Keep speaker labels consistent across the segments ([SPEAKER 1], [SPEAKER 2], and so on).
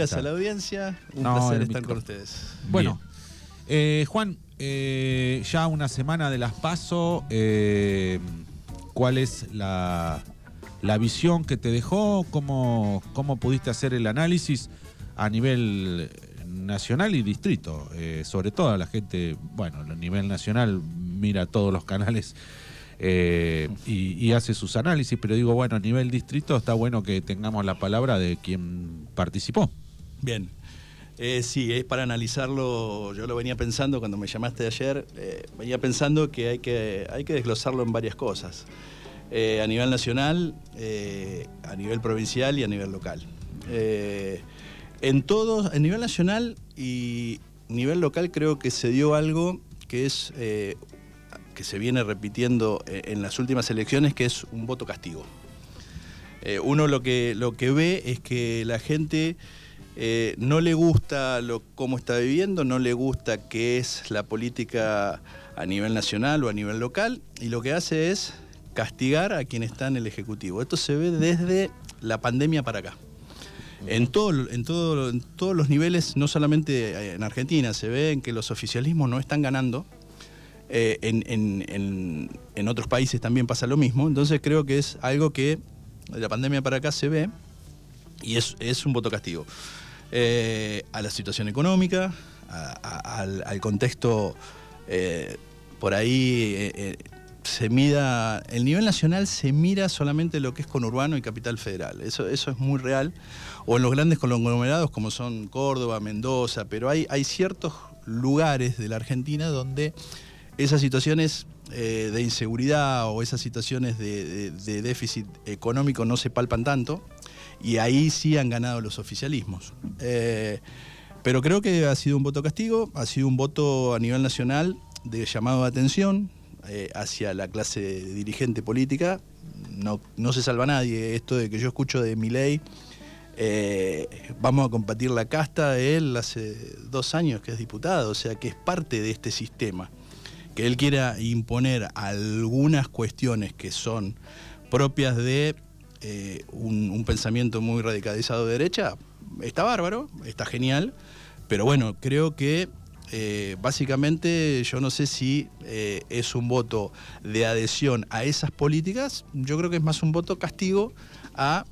[SPEAKER 1] días a la audiencia. Un placer estar con ustedes.
[SPEAKER 2] Bueno, eh, Juan, eh, ya una semana de las paso, eh, ¿cuál es la, visión que te dejó? ¿Cómo, ¿Cómo pudiste hacer el análisis a nivel nacional y distrito? sobre todo a la gente, bueno, a nivel nacional mira todos los canales eh, y, hace sus análisis, pero digo, bueno, a nivel distrito está bueno que tengamos la palabra de quien participó.
[SPEAKER 1] Bien. Eh, sí, es para analizarlo, yo lo venía pensando cuando me llamaste ayer, eh, venía pensando que hay, que hay que desglosarlo en varias cosas, a nivel nacional, a nivel provincial y a nivel local. en todos, a nivel nacional y nivel local creo que se dio algo que es que se viene repitiendo eh, en las últimas elecciones, que es un voto castigo. Eh, uno lo que, lo que ve es que la gente eh, no le gusta cómo está viviendo, no le gusta qué es la política a nivel nacional o a nivel local, y lo que hace es castigar a quien está en el Ejecutivo. Esto se ve desde la pandemia para acá. En, en, en todos los niveles, no solamente en Argentina, se ve en que los oficialismos no están ganando, eh, en, otros países también pasa lo mismo. Entonces creo que es algo que de la pandemia para acá se ve y es, un voto castigo. Eh, a la situación económica, al, contexto eh, por ahí se mida, el nivel nacional se mira solamente lo que es conurbano y capital federal, eso, eso es muy real, o en los grandes conglomerados como son Córdoba, Mendoza, pero hay, hay ciertos lugares de la Argentina donde esas situaciones eh, de inseguridad o esas situaciones de, déficit económico no se palpan tanto y ahí sí han ganado los oficialismos. Eh, pero creo que ha sido un voto castigo, ha sido un voto a nivel nacional de llamado de atención eh, hacia la clase dirigente política. No, no se salva nadie. Esto de que yo escucho de mi ley, vamos a combatir la casta de él hace dos años que es diputado, o sea que es parte de este sistema que él quiera imponer algunas cuestiones que son propias de eh, un, pensamiento muy radicalizado de derecha, está bárbaro, está genial, pero bueno, creo que eh, básicamente yo no sé si eh, es un voto de adhesión a esas políticas, yo creo que es más un voto castigo a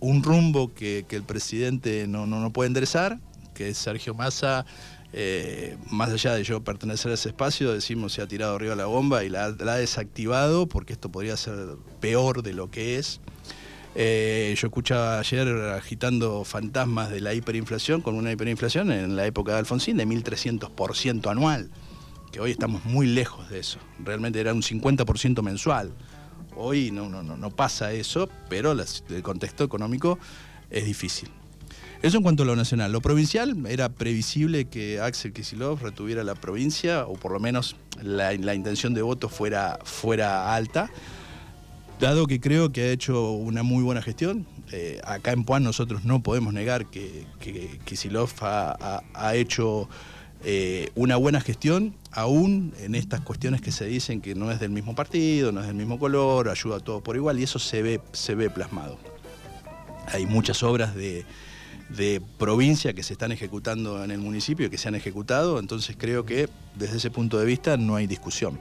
[SPEAKER 1] un rumbo que, el presidente no, no, no puede enderezar, que es Sergio Massa eh, más allá de yo pertenecer a ese espacio, decimos se ha tirado arriba la bomba y la, ha desactivado porque esto podría ser peor de lo que es. Eh, yo escuchaba ayer agitando fantasmas de la hiperinflación con una hiperinflación en la época de Alfonsín de 1.300% anual, que hoy estamos muy lejos de eso. Realmente era un 50% mensual. Hoy no, no, no, no pasa eso, pero el contexto económico es difícil. Eso en cuanto a lo nacional. Lo provincial, era previsible que Axel Kisilov retuviera la provincia, o por lo menos la, intención de voto fuera, fuera alta, dado que creo que ha hecho una muy buena gestión. Eh, acá en Puan nosotros no podemos negar que, que ha, hecho eh, una buena gestión, aún en estas cuestiones que se dicen que no es del mismo partido, no es del mismo color, ayuda a todos por igual, y eso se ve, se ve plasmado. Hay muchas obras de de provincia que se están ejecutando en el municipio, que se han ejecutado, entonces creo que desde ese punto de vista no hay discusión.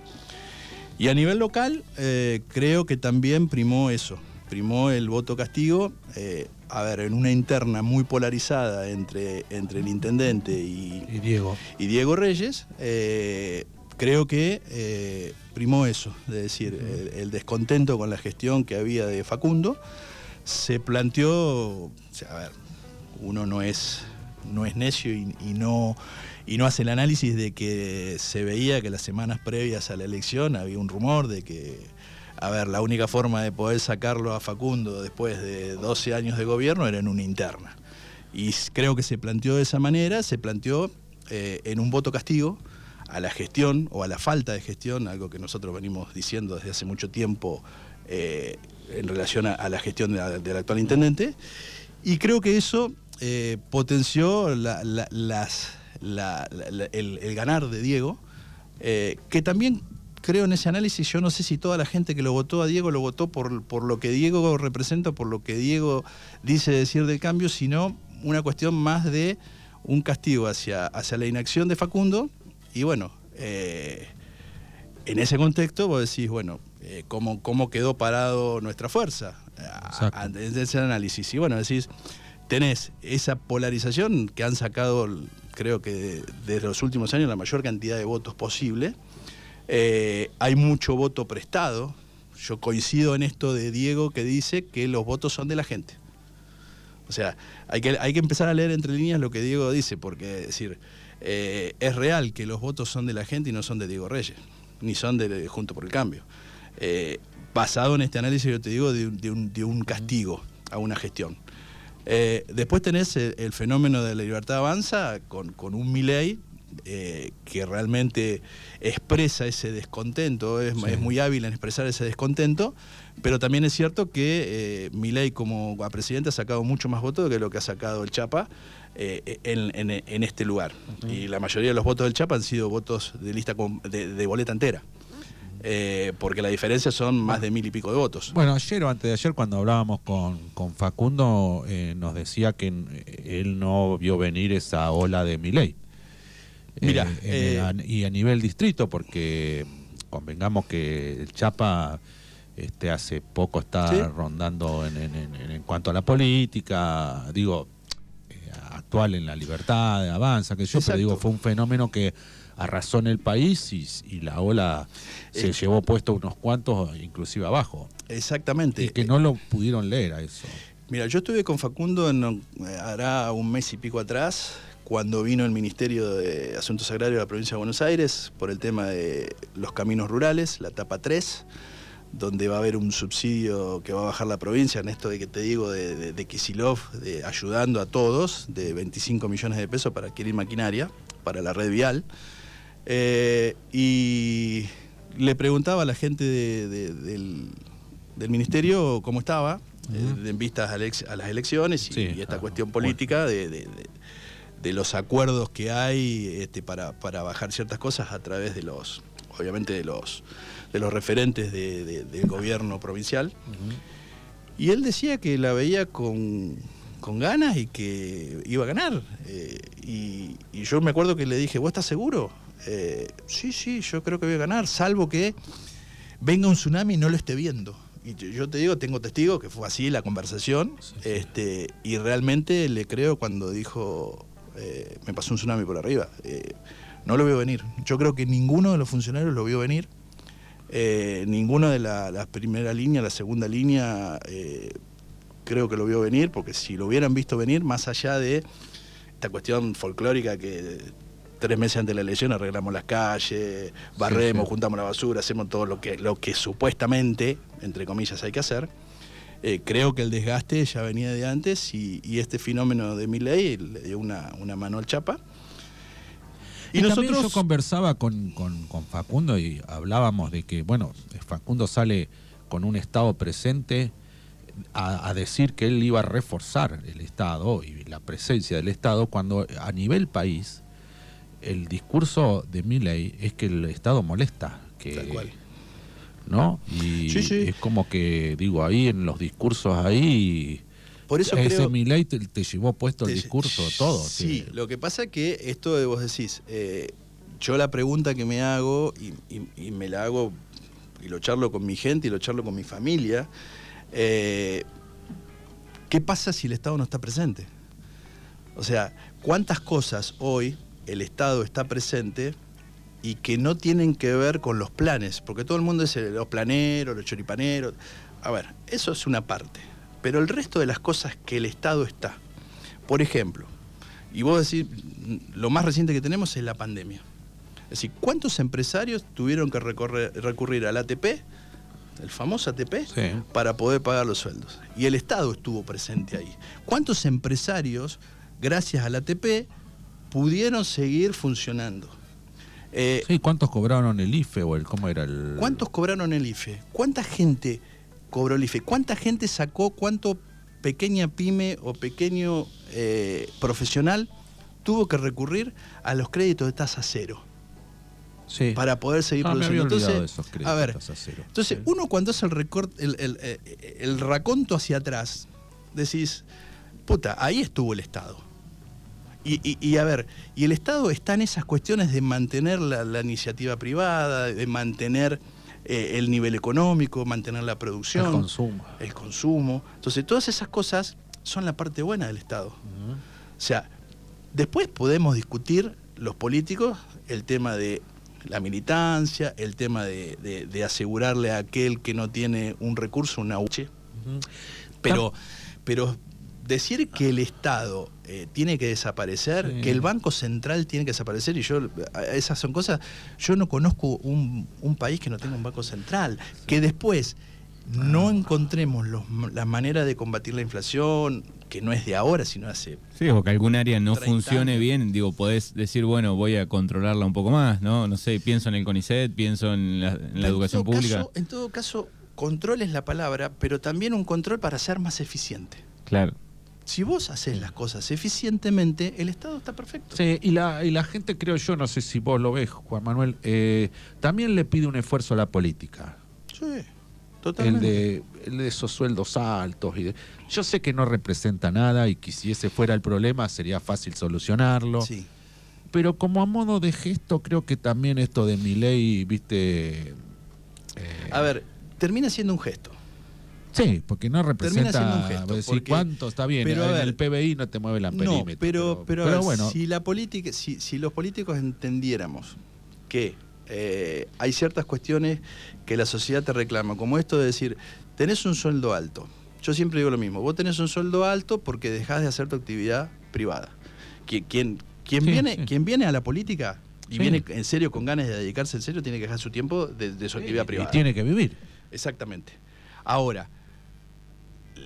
[SPEAKER 1] Y a nivel local, eh, creo que también primó eso, primó el voto castigo, eh, a ver, en una interna muy polarizada entre, entre el intendente y,
[SPEAKER 2] Diego.
[SPEAKER 1] y Diego Reyes, eh, creo que primó eso, es decir, el, descontento con la gestión que había de Facundo, se planteó, a ver, uno no es, no es necio y, no, y no hace el análisis de que se veía que las semanas previas a la elección había un rumor de que, a ver, la única forma de poder sacarlo a Facundo después de 12 años de gobierno era en una interna. Y creo que se planteó de esa manera, se planteó eh, en un voto castigo a la gestión o a la falta de gestión, algo que nosotros venimos diciendo desde hace mucho tiempo eh, en relación a, la gestión del actual intendente. Y creo que eso eh, potenció el, ganar de Diego, eh, que también creo en ese análisis, yo no sé si toda la gente que lo votó a Diego lo votó por, por lo que Diego representa, por lo que Diego dice decir del cambio, sino una cuestión más de un castigo hacia, hacia la inacción de Facundo y bueno, eh, en ese contexto vos decís, bueno, eh, ¿cómo, ¿cómo, quedó parado nuestra fuerza? En ese análisis. Y bueno, decís, tenés esa polarización que han sacado, creo que desde los últimos años, la mayor cantidad de votos posible. Eh, hay mucho voto prestado. Yo coincido en esto de Diego que dice que los votos son de la gente. O sea, hay que, hay que empezar a leer entre líneas lo que Diego dice, porque decir, eh, es real que los votos son de la gente y no son de Diego Reyes, ni son de, Junto por el Cambio. Eh, basado en este análisis, yo te digo, de, un, castigo a una gestión. Eh, después tenés el, fenómeno de la libertad avanza con, con un Milei que realmente expresa ese descontento, es, muy hábil en expresar ese descontento, pero también es cierto que Milei como presidente ha sacado mucho más votos que lo que ha sacado el Chapa, eh, en, este lugar. Y la mayoría de los votos del Chapa han sido votos de lista de, boleta entera. Eh, porque la diferencia son más de mil y pico de votos.
[SPEAKER 2] Bueno, ayer o antes de ayer cuando hablábamos con, Facundo eh, nos decía que él no vio venir esa ola de Miley. Mira, y a nivel distrito, porque convengamos que el Chapa este, hace poco está rondando en, en, cuanto a la política, digo, actual en la libertad, avanza, que yo, pero digo, fue un fenómeno que arrasó en el país y, la ola se eh, llevó puesto unos cuantos, inclusive abajo.
[SPEAKER 1] Exactamente.
[SPEAKER 2] Y que no lo pudieron leer a eso.
[SPEAKER 1] Mira, yo estuve con Facundo en, hará un mes y pico atrás, cuando vino el Ministerio de Asuntos Agrarios de la provincia de Buenos Aires por el tema de los caminos rurales, la etapa 3 donde va a haber un subsidio que va a bajar la provincia, en esto de que te digo de, de, Kisilov, de, ayudando a todos, de 25 millones de pesos para adquirir maquinaria para la red vial. Eh, y le preguntaba a la gente del, ministerio cómo estaba, eh, en vistas a, las elecciones y, esta cuestión política de, los acuerdos que hay este, para, para bajar ciertas cosas a través de los, obviamente de los de los referentes del gobierno provincial. Y él decía que la veía con, ganas y que iba a ganar. Eh, y, yo me acuerdo que le dije, ¿vos estás seguro? Eh, sí, sí, yo creo que voy a ganar, salvo que venga un tsunami y no lo esté viendo. Y yo te digo, tengo testigos que fue así la conversación, Este, y realmente le creo cuando dijo, eh, me pasó un tsunami por arriba. no lo veo venir. Yo creo que ninguno de los funcionarios lo vio venir. Eh, ninguno de la, primera línea, la segunda línea, eh, creo que lo vio venir, porque si lo hubieran visto venir, más allá de esta cuestión folclórica que tres meses antes de la elección arreglamos las calles, barremos, juntamos la basura, hacemos todo lo que, lo que supuestamente, entre comillas, hay que hacer. Eh, creo que el desgaste ya venía de antes y, este fenómeno de mi ley le dio una, una mano al chapa.
[SPEAKER 2] Y, nosotros yo conversaba con, Facundo y hablábamos de que, bueno, Facundo sale con un Estado presente a, decir que él iba a reforzar el Estado y la presencia del Estado cuando a nivel país el discurso de Milley es que el Estado molesta. Que,
[SPEAKER 1] Tal cual.
[SPEAKER 2] ¿No? Y es como que, digo, ahí en los discursos ahí
[SPEAKER 1] por eso Ese
[SPEAKER 2] creo, te, te, llevó puesto el discurso, todo.
[SPEAKER 1] Sí, lo que pasa es que esto de vos decís, eh, yo la pregunta que me hago, y, me la hago, y lo charlo con mi gente, y lo charlo con mi familia, eh, ¿qué pasa si el Estado no está presente? O sea, ¿cuántas cosas hoy el Estado está presente y que no tienen que ver con los planes? Porque todo el mundo es los planeros, los choripaneros. A ver, eso es una parte pero el resto de las cosas que el Estado está. Por ejemplo, y vos decís, lo más reciente que tenemos es la pandemia. Es decir, ¿cuántos empresarios tuvieron que recurrir al ATP, el famoso ATP, para poder pagar los sueldos? Y el Estado estuvo presente ahí. ¿Cuántos empresarios, gracias al ATP, pudieron seguir funcionando?
[SPEAKER 2] Eh, sí, ¿cuántos cobraron el IFE o el cómo era el
[SPEAKER 1] ¿Cuántos cobraron el IFE? ¿Cuánta gente cobró el IFE. ¿Cuánta gente sacó, cuánto pequeña pyme o pequeño eh, profesional tuvo que recurrir a los créditos de tasa cero? Sí. Para poder seguir
[SPEAKER 2] ah,
[SPEAKER 1] produciendo.
[SPEAKER 2] entonces,
[SPEAKER 1] a ver, entonces uno cuando hace el, el, el, raconto hacia atrás, decís, puta, ahí estuvo el Estado. Y, a ver, y el Estado está en esas cuestiones de mantener la, iniciativa privada, de mantener eh, el nivel económico, mantener la producción. El
[SPEAKER 2] consumo.
[SPEAKER 1] El consumo. Entonces, todas esas cosas son la parte buena del Estado. O sea, después podemos discutir los políticos el tema de la militancia, el tema de, asegurarle a aquel que no tiene un recurso una UCHE. Pero, pero decir que el Estado eh, tiene que desaparecer, que el Banco Central tiene que desaparecer, y yo, esas son cosas, yo no conozco un, país que no tenga un Banco Central, que después no encontremos la manera de combatir la inflación, que no es de ahora, sino hace.
[SPEAKER 3] Sí, o que algún área no funcione bien, digo, podés decir, bueno, voy a controlarla un poco más, ¿no? No sé, pienso en el CONICET, pienso en la, educación pública.
[SPEAKER 1] en todo caso, control es la palabra, pero también un control para ser más eficiente.
[SPEAKER 3] Claro.
[SPEAKER 1] Si vos haces las cosas eficientemente, el Estado está perfecto.
[SPEAKER 2] Sí, y la, y la gente, creo yo, no sé si vos lo ves, Juan Manuel, eh, también le pide un esfuerzo a la política.
[SPEAKER 1] Sí. El
[SPEAKER 2] de, esos sueldos altos. Y yo sé que no representa nada y que si ese fuera el problema sería fácil solucionarlo.
[SPEAKER 1] Sí.
[SPEAKER 2] Pero como a modo de gesto, creo que también esto de mi ley, viste.
[SPEAKER 1] Eh, a ver, termina siendo un gesto.
[SPEAKER 2] Sí, porque no representa. Termina siendo un gesto. Decir, ¿Cuánto está bien? Pero el PBI no te mueve la perímetro.
[SPEAKER 1] No, pero, pero, bueno. Si, la política, si, si los políticos entendiéramos que eh, hay ciertas cuestiones que la sociedad te reclama, como esto de decir, tenés un sueldo alto. Yo siempre digo lo mismo, vos tenés un sueldo alto porque dejás de hacer tu actividad privada. Quien, viene, viene a la política y viene en serio con ganas de dedicarse en serio, tiene que dejar su tiempo de, su actividad privada.
[SPEAKER 2] Y tiene que vivir.
[SPEAKER 1] Exactamente. Ahora,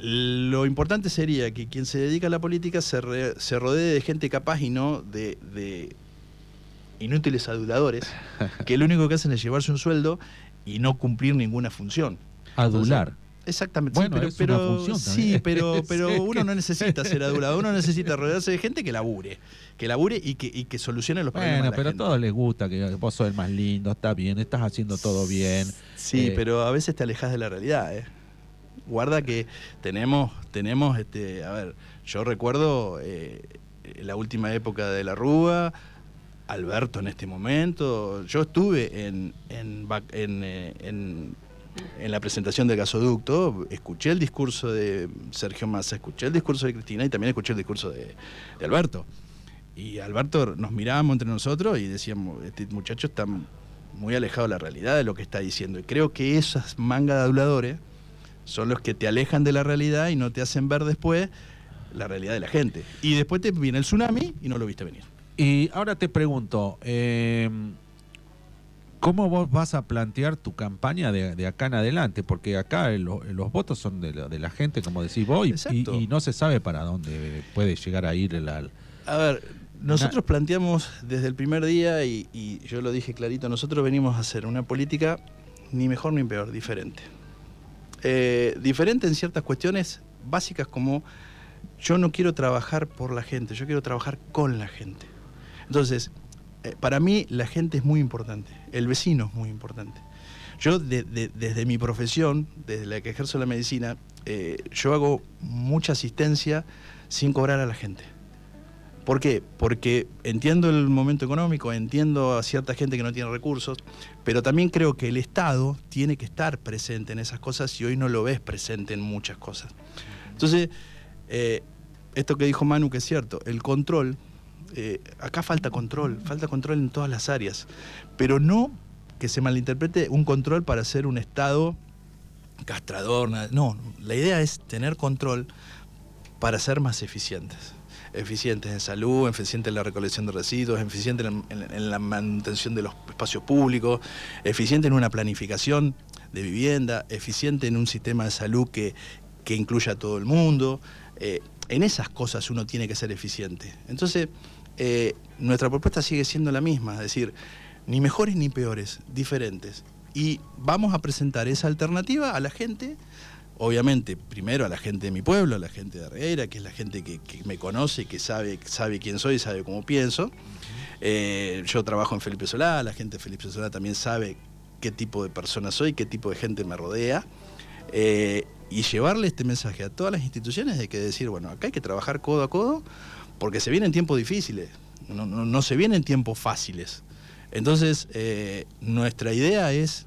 [SPEAKER 1] lo importante sería que quien se dedica a la política se, rodee de gente capaz y no de inútiles aduladores que lo único que hacen es llevarse un sueldo y no cumplir ninguna función.
[SPEAKER 2] Adular.
[SPEAKER 1] exactamente. Bueno, sí, pero, sí, pero, pero uno no necesita ser adulador, uno necesita rodearse de gente que labure, que labure y que, y que solucione los problemas. Bueno,
[SPEAKER 2] pero a todos les gusta que vos sos el más lindo, está bien, estás haciendo todo bien.
[SPEAKER 1] Sí, eh, pero a veces te alejas de la realidad, ¿eh? Guarda que tenemos, tenemos, este, a ver, yo recuerdo eh, la última época de la Rúa, Alberto en este momento. Yo estuve en, en, eh, en, en, la presentación del gasoducto, escuché el discurso de Sergio Massa, escuché el discurso de Cristina y también escuché el discurso de, Alberto. Y Alberto nos mirábamos entre nosotros y decíamos, este muchacho está muy alejado de la realidad de lo que está diciendo. Y creo que esas mangas de aduladores son los que te alejan de la realidad y no te hacen ver después la realidad de la gente. Y después te viene el tsunami y no lo viste venir.
[SPEAKER 2] Y ahora te pregunto, em, ¿cómo vos vas a plantear tu campaña de, acá en adelante? Porque acá los votos son de la, gente, como decís vos, y, no se sabe para dónde puede llegar a ir el...
[SPEAKER 1] A ver, nosotros planteamos desde el primer día, y, yo lo dije clarito, nosotros venimos a hacer una política ni mejor ni peor, diferente. Eh, diferente en ciertas cuestiones básicas como yo no quiero trabajar por la gente, yo quiero trabajar con la gente. Entonces, eh, para mí la gente es muy importante, el vecino es muy importante. Yo desde mi profesión, desde la que ejerzo la medicina, eh, yo hago mucha asistencia sin cobrar a la gente. ¿Por qué? Porque entiendo el momento económico, entiendo a cierta gente que no tiene recursos, pero también creo que el Estado tiene que estar presente en esas cosas y hoy no lo ves presente en muchas cosas. Entonces, eh, esto que dijo Manu que es cierto, el control eh, acá falta control, falta control en todas las áreas, pero no que se malinterprete un control para ser un Estado castrador, no, la idea es tener control para ser más eficientes. Eficientes en salud, eficientes en la recolección de residuos, eficientes en, la manutención de los espacios públicos, eficiente en una planificación de vivienda, eficiente en un sistema de salud que, que incluya a todo el mundo. Eh, en esas cosas uno tiene que ser eficiente. Entonces, eh, nuestra propuesta sigue siendo la misma, es decir, ni mejores ni peores, diferentes. Y vamos a presentar esa alternativa a la gente, obviamente, primero a la gente de mi pueblo, a la gente de Herrera, que es la gente que, me conoce, que sabe, sabe quién soy, sabe cómo pienso. Eh, yo trabajo en Felipe Solá, la gente de Felipe Solá también sabe qué tipo de persona soy, qué tipo de gente me rodea. Eh, y llevarle este mensaje a todas las instituciones de que decir, bueno, acá hay que trabajar codo a codo porque se vienen tiempos difíciles, no, no, se vienen tiempos fáciles. Entonces, eh, nuestra idea es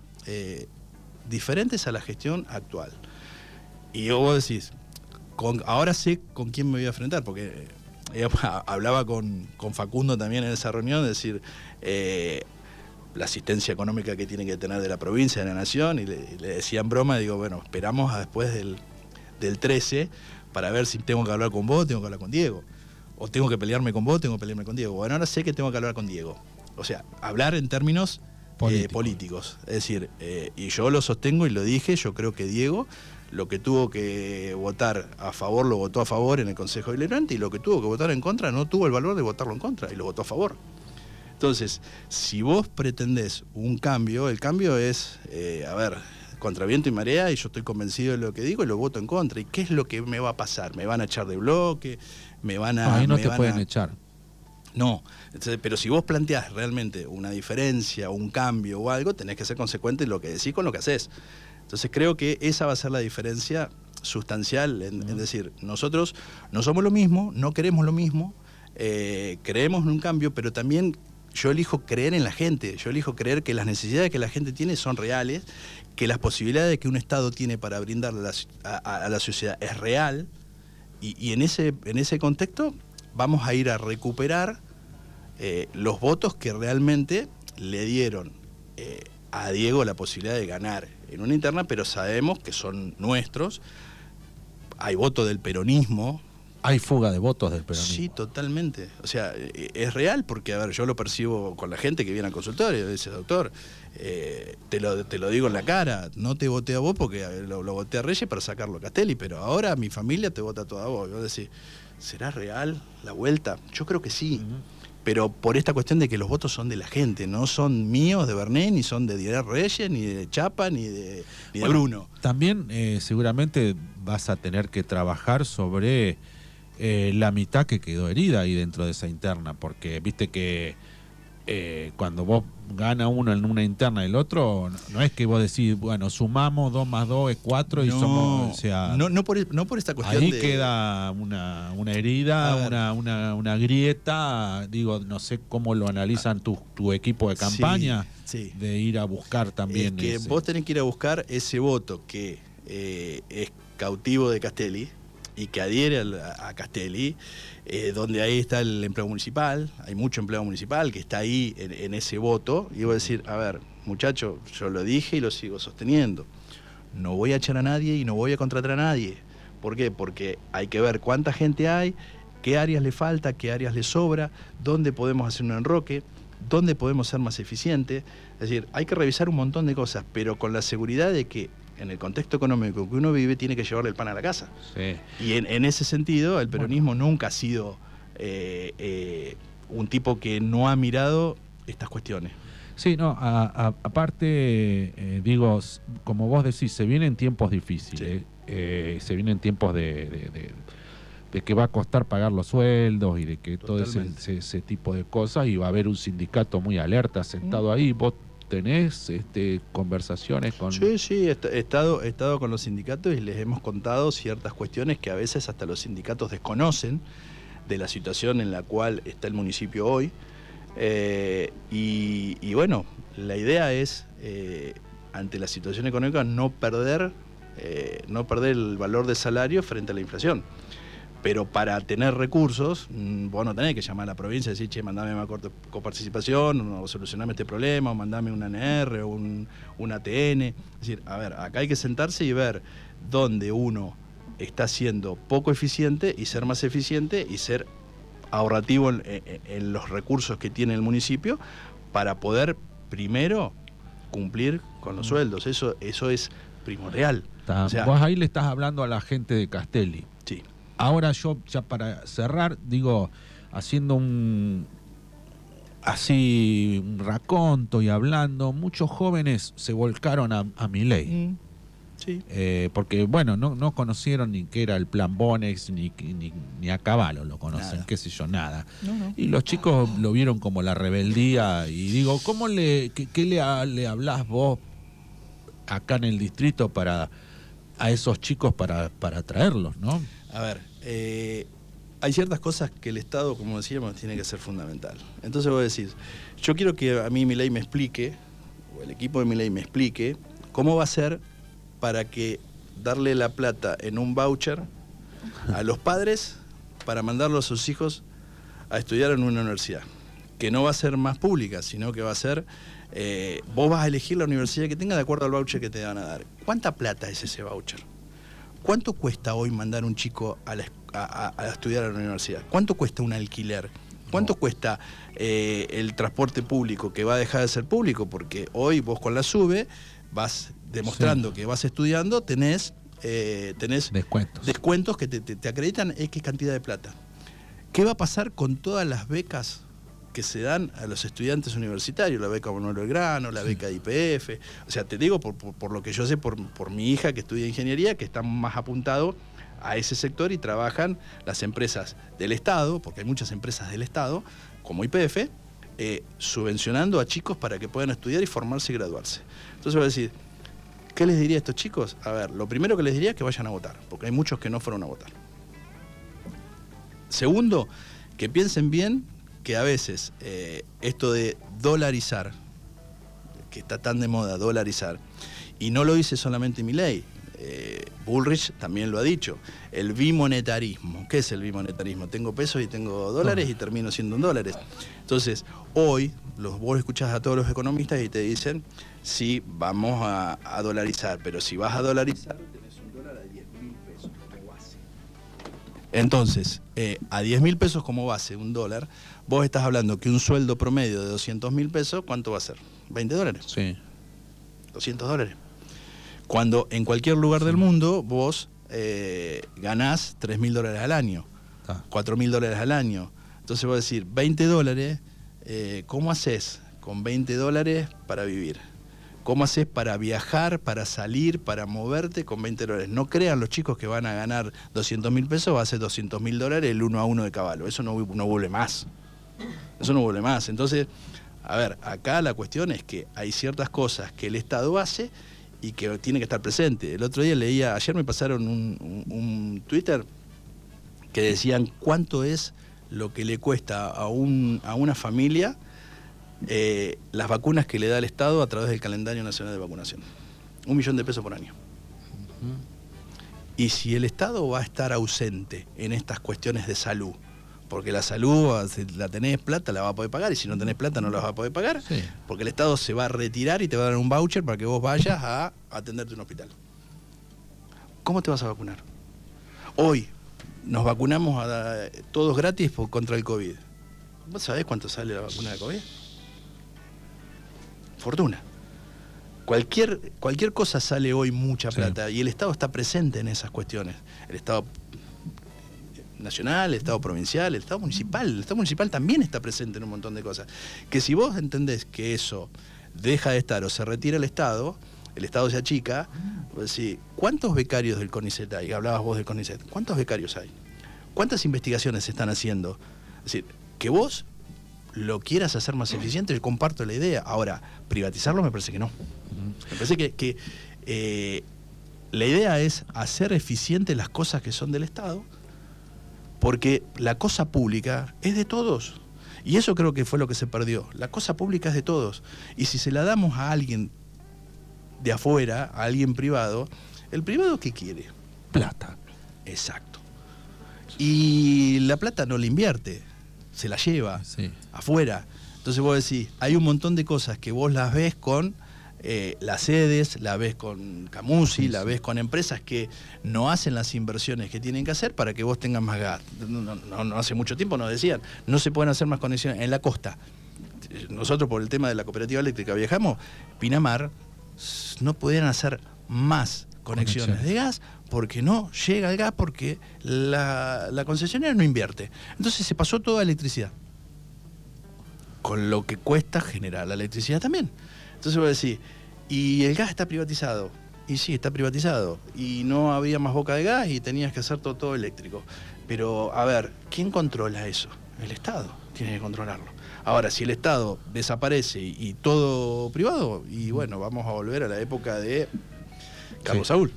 [SPEAKER 1] diferentes a la gestión actual. Y vos decís, con, ahora sé con quién me voy a enfrentar, porque eh, hablaba con, Facundo también en esa reunión, de decir, la asistencia económica que tiene que tener de la provincia, de la nación, y le, decían broma, digo, bueno, esperamos a después del, del 13 para ver si tengo que hablar con vos, tengo que hablar con Diego. O tengo que pelearme con vos, tengo que pelearme con Diego. Bueno, ahora sé que tengo que hablar con Diego. O sea, hablar en términos eh, políticos. Es decir, eh, y yo lo sostengo y lo dije, yo creo que Diego lo que tuvo que votar a favor lo votó a favor en el Consejo Deliberante y lo que tuvo que votar en contra no tuvo el valor de votarlo en contra y lo votó a favor. Entonces, si vos pretendés un cambio, el cambio es, eh, a ver, contra viento y marea y yo estoy convencido de lo que digo y lo voto en contra. ¿Y qué es lo que me va a pasar? ¿Me van a echar de bloque? ¿Me van a...?
[SPEAKER 2] ahí no te pueden echar.
[SPEAKER 1] No, pero si vos planteás realmente una diferencia, un cambio o algo, tenés que ser consecuente en lo que decís con lo que haces. Entonces creo que esa va a ser la diferencia sustancial, en, decir, nosotros no somos lo mismo, no queremos lo mismo, eh, creemos en un cambio, pero también yo elijo creer en la gente, yo elijo creer que las necesidades que la gente tiene son reales, que las posibilidades que un Estado tiene para brindarle a la, sociedad es real, y, en, ese, en ese contexto vamos a ir a recuperar eh, los votos que realmente le dieron eh, a Diego la posibilidad de ganar en una interna, pero sabemos que son nuestros. Hay votos del peronismo,
[SPEAKER 2] hay fuga de votos del peronismo.
[SPEAKER 1] Sí, totalmente. O sea, eh, es real porque, a ver, yo lo percibo con la gente que viene al consultorio. Dice, doctor, eh, te, lo, te lo digo en la cara, no te voté a vos porque lo, voté a Reyes para sacarlo a Castelli, pero ahora mi familia te vota toda a vos. Y vos decís, ¿será real la vuelta? Yo creo que sí. Pero por esta cuestión de que los votos son de la gente, no son míos de Bernet, ni son de Didier Reyes, ni de Chapa, ni de, Bruno.
[SPEAKER 2] También eh, seguramente vas a tener que trabajar sobre eh, la mitad que quedó herida ahí dentro de esa interna, porque viste que eh, cuando vos gana uno en una interna y el otro, no, es que vos decís, bueno, sumamos dos más dos es cuatro y somos, o sea...
[SPEAKER 1] No, no, por, no por esta cuestión
[SPEAKER 2] Ahí queda una, una herida, una, una, una, grieta, digo, no sé cómo lo analizan tu, tu equipo de campaña, de ir a buscar también...
[SPEAKER 1] Es que vos tenés que ir a buscar ese voto que eh, es cautivo de Castelli, y que adhiere a, Castelli, eh, donde ahí está el empleo municipal, hay mucho empleo municipal que está ahí en, ese voto, y voy a decir, a ver, muchacho, yo lo dije y lo sigo sosteniendo, no voy a echar a nadie y no voy a contratar a nadie. ¿Por qué? Porque hay que ver cuánta gente hay, qué áreas le falta, qué áreas le sobra, dónde podemos hacer un enroque, dónde podemos ser más eficientes. Es decir, hay que revisar un montón de cosas, pero con la seguridad de que en el contexto económico que uno vive, tiene que llevarle el pan a la casa. Y en, ese sentido, el peronismo nunca ha sido eh, eh, un tipo que no ha mirado estas cuestiones.
[SPEAKER 2] Sí, no, aparte, eh, digo, como vos decís, se vienen tiempos difíciles, se vienen tiempos de, que va a costar pagar los sueldos y de que todo ese, tipo de cosas y va a haber un sindicato muy alerta sentado mm. ahí. Vos tenés este, conversaciones con...
[SPEAKER 1] Sí, sí, he estado, he estado con los sindicatos y les hemos contado ciertas cuestiones que a veces hasta los sindicatos desconocen de la situación en la cual está el municipio hoy. Eh, y, bueno, la idea es, eh, ante la situación económica, no perder, eh, no perder el valor de salario frente a la inflación. Pero para tener recursos, mm, vos no tenés que llamar a la provincia y decir, che, mandame una coparticipación, o solucioname este problema, o mandame un ANR, o un, ATN. Es decir, a ver, acá hay que sentarse y ver dónde uno está siendo poco eficiente y ser más eficiente y ser ahorrativo en, los recursos que tiene el municipio para poder primero cumplir con los mm. sueldos. Eso, eso es primordial.
[SPEAKER 2] vos ahí le estás hablando a la gente de Castelli. Ahora yo, ya para cerrar, digo, haciendo un así un raconto y hablando, muchos jóvenes se volcaron a, mi ley. Mm,
[SPEAKER 1] sí.
[SPEAKER 2] Eh, porque, bueno, no, no conocieron ni qué era el plan Bonex, ni, ni, a caballo lo conocen, qué sé yo, nada. Y los chicos lo vieron como la rebeldía. Y digo, ¿cómo le, qué, le, le hablás vos acá en el distrito para a esos chicos para, para traerlos, ¿no?
[SPEAKER 1] A ver, eh, hay ciertas cosas que el Estado, como decíamos, tiene que ser fundamental. Entonces vos decís, yo quiero que a mí mi ley me explique, o el equipo de mi ley me explique, cómo va a ser para que darle la plata en un voucher a los padres para mandarlos a sus hijos a estudiar en una universidad, que no va a ser más pública, sino que va a ser, eh, vos vas a elegir la universidad que tenga de acuerdo al voucher que te van a dar. ¿Cuánta plata es ese voucher? ¿Cuánto cuesta hoy mandar un chico a, estudiar a la universidad? ¿Cuánto cuesta un alquiler? ¿Cuánto cuesta eh, el transporte público que va a dejar de ser público? Porque hoy vos con la SUBE vas demostrando que vas estudiando, tenés, eh, tenés
[SPEAKER 2] descuentos.
[SPEAKER 1] descuentos que te, te acreditan X cantidad de plata. ¿Qué va a pasar con todas las becas que se dan a los estudiantes universitarios, la beca Manuel Grano, la beca de IPF. O sea, te digo por, lo que yo sé por, mi hija que estudia ingeniería, que está más apuntado a ese sector y trabajan las empresas del Estado, porque hay muchas empresas del Estado, como IPF, eh, subvencionando a chicos para que puedan estudiar y formarse y graduarse. Entonces voy a decir, ¿qué les diría a estos chicos? A ver, lo primero que les diría es que vayan a votar, porque hay muchos que no fueron a votar. Segundo, que piensen bien que a veces eh, esto de dolarizar, que está tan de moda, dolarizar, y no lo dice solamente mi ley, eh, Bullrich también lo ha dicho, el bimonetarismo. ¿Qué es el bimonetarismo? Tengo pesos y tengo dólares y termino siendo un dólares. Entonces, hoy los, vos escuchás a todos los economistas y te dicen, sí, vamos a, a dolarizar, pero si vas a dolarizar, Entonces, eh, a 10 mil pesos como base, un dólar, vos estás hablando que un sueldo promedio de 200 mil pesos, ¿cuánto va a ser? ¿20 dólares?
[SPEAKER 2] Sí.
[SPEAKER 1] 200 dólares. Cuando en cualquier lugar del mundo vos eh, ganás 3 mil dólares al año, 4 mil dólares al año. Entonces vos decir, 20 dólares, eh, ¿cómo haces con 20 dólares para vivir? ¿Cómo haces para viajar, para salir, para moverte con 20 dólares? No crean los chicos que van a ganar 200 mil pesos, va a ser 200 mil dólares el uno a uno de caballo. Eso no, no vuelve más. Eso no vuelve más. Entonces, a ver, acá la cuestión es que hay ciertas cosas que el Estado hace y que tiene que estar presente. El otro día leía, ayer me pasaron un, Twitter que decían cuánto es lo que le cuesta a, un, a una familia eh, las vacunas que le da el Estado a través del calendario nacional de vacunación. Un millón de pesos por año. Y si el Estado va a estar ausente en estas cuestiones de salud, porque la salud, si la tenés plata, la va a poder pagar, y si no tenés plata, no la vas a poder pagar, porque el Estado se va a retirar y te va a dar un voucher para que vos vayas a atenderte en un hospital. ¿Cómo te vas a vacunar? Hoy nos vacunamos a, todos gratis contra el COVID. ¿Vos sabés cuánto sale la vacuna de COVID? Fortuna. Cualquier, cualquier cosa sale hoy mucha plata y el Estado está presente en esas cuestiones. El Estado nacional, el Estado provincial, el Estado municipal. El Estado municipal también está presente en un montón de cosas. Que si vos entendés que eso deja de estar o se retira el Estado, el Estado se achica, pues sí, ¿cuántos becarios del CONICET hay? Hablabas vos del CONICET. ¿Cuántos becarios hay? ¿Cuántas investigaciones se están haciendo? Es decir, que vos lo quieras hacer más eficiente, yo comparto la idea. Ahora, privatizarlo me parece que no. Me parece que, eh, la idea es hacer eficientes las cosas que son del Estado porque la cosa pública es de todos. Y eso creo que fue lo que se perdió. La cosa pública es de todos. Y si se la damos a alguien de afuera, a alguien privado, ¿el privado qué quiere?
[SPEAKER 2] Plata.
[SPEAKER 1] Exacto. Y la plata no la invierte, se la lleva afuera. Entonces vos decís, hay un montón de cosas que vos las ves con eh, las sedes, la ves con Camusi, la ves con empresas que no hacen las inversiones que tienen que hacer para que vos tengas más gas. No, hace mucho tiempo nos decían, no se pueden hacer más conexiones en la costa. Nosotros por el tema de la cooperativa eléctrica viajamos, Pinamar no pudieran hacer más conexiones, de gas porque no llega el gas porque la, la concesionaria no invierte. Entonces se pasó toda electricidad. Con lo que cuesta generar la electricidad también. Entonces voy a decir, y el gas está privatizado. Y sí, está privatizado. Y no había más boca de gas y tenías que hacer todo, todo eléctrico. Pero, a ver, ¿quién controla eso? El Estado tiene que controlarlo. Ahora, si el Estado desaparece y, todo privado, y bueno, vamos a volver a la época de Carlos Saúl.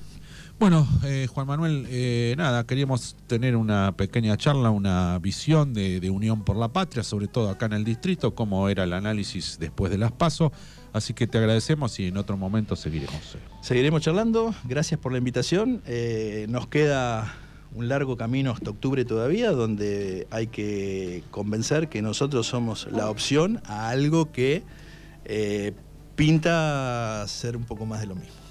[SPEAKER 2] Bueno, eh, Juan Manuel, eh, nada, queríamos tener una pequeña charla, una visión de, de, Unión por la Patria, sobre todo acá en el distrito, cómo era el análisis después de las pasos. Así que te agradecemos y en otro momento seguiremos.
[SPEAKER 1] Seguiremos charlando, gracias por la invitación. Eh, nos queda un largo camino hasta octubre todavía, donde hay que convencer que nosotros somos la opción a algo que pinta ser un poco más de lo mismo.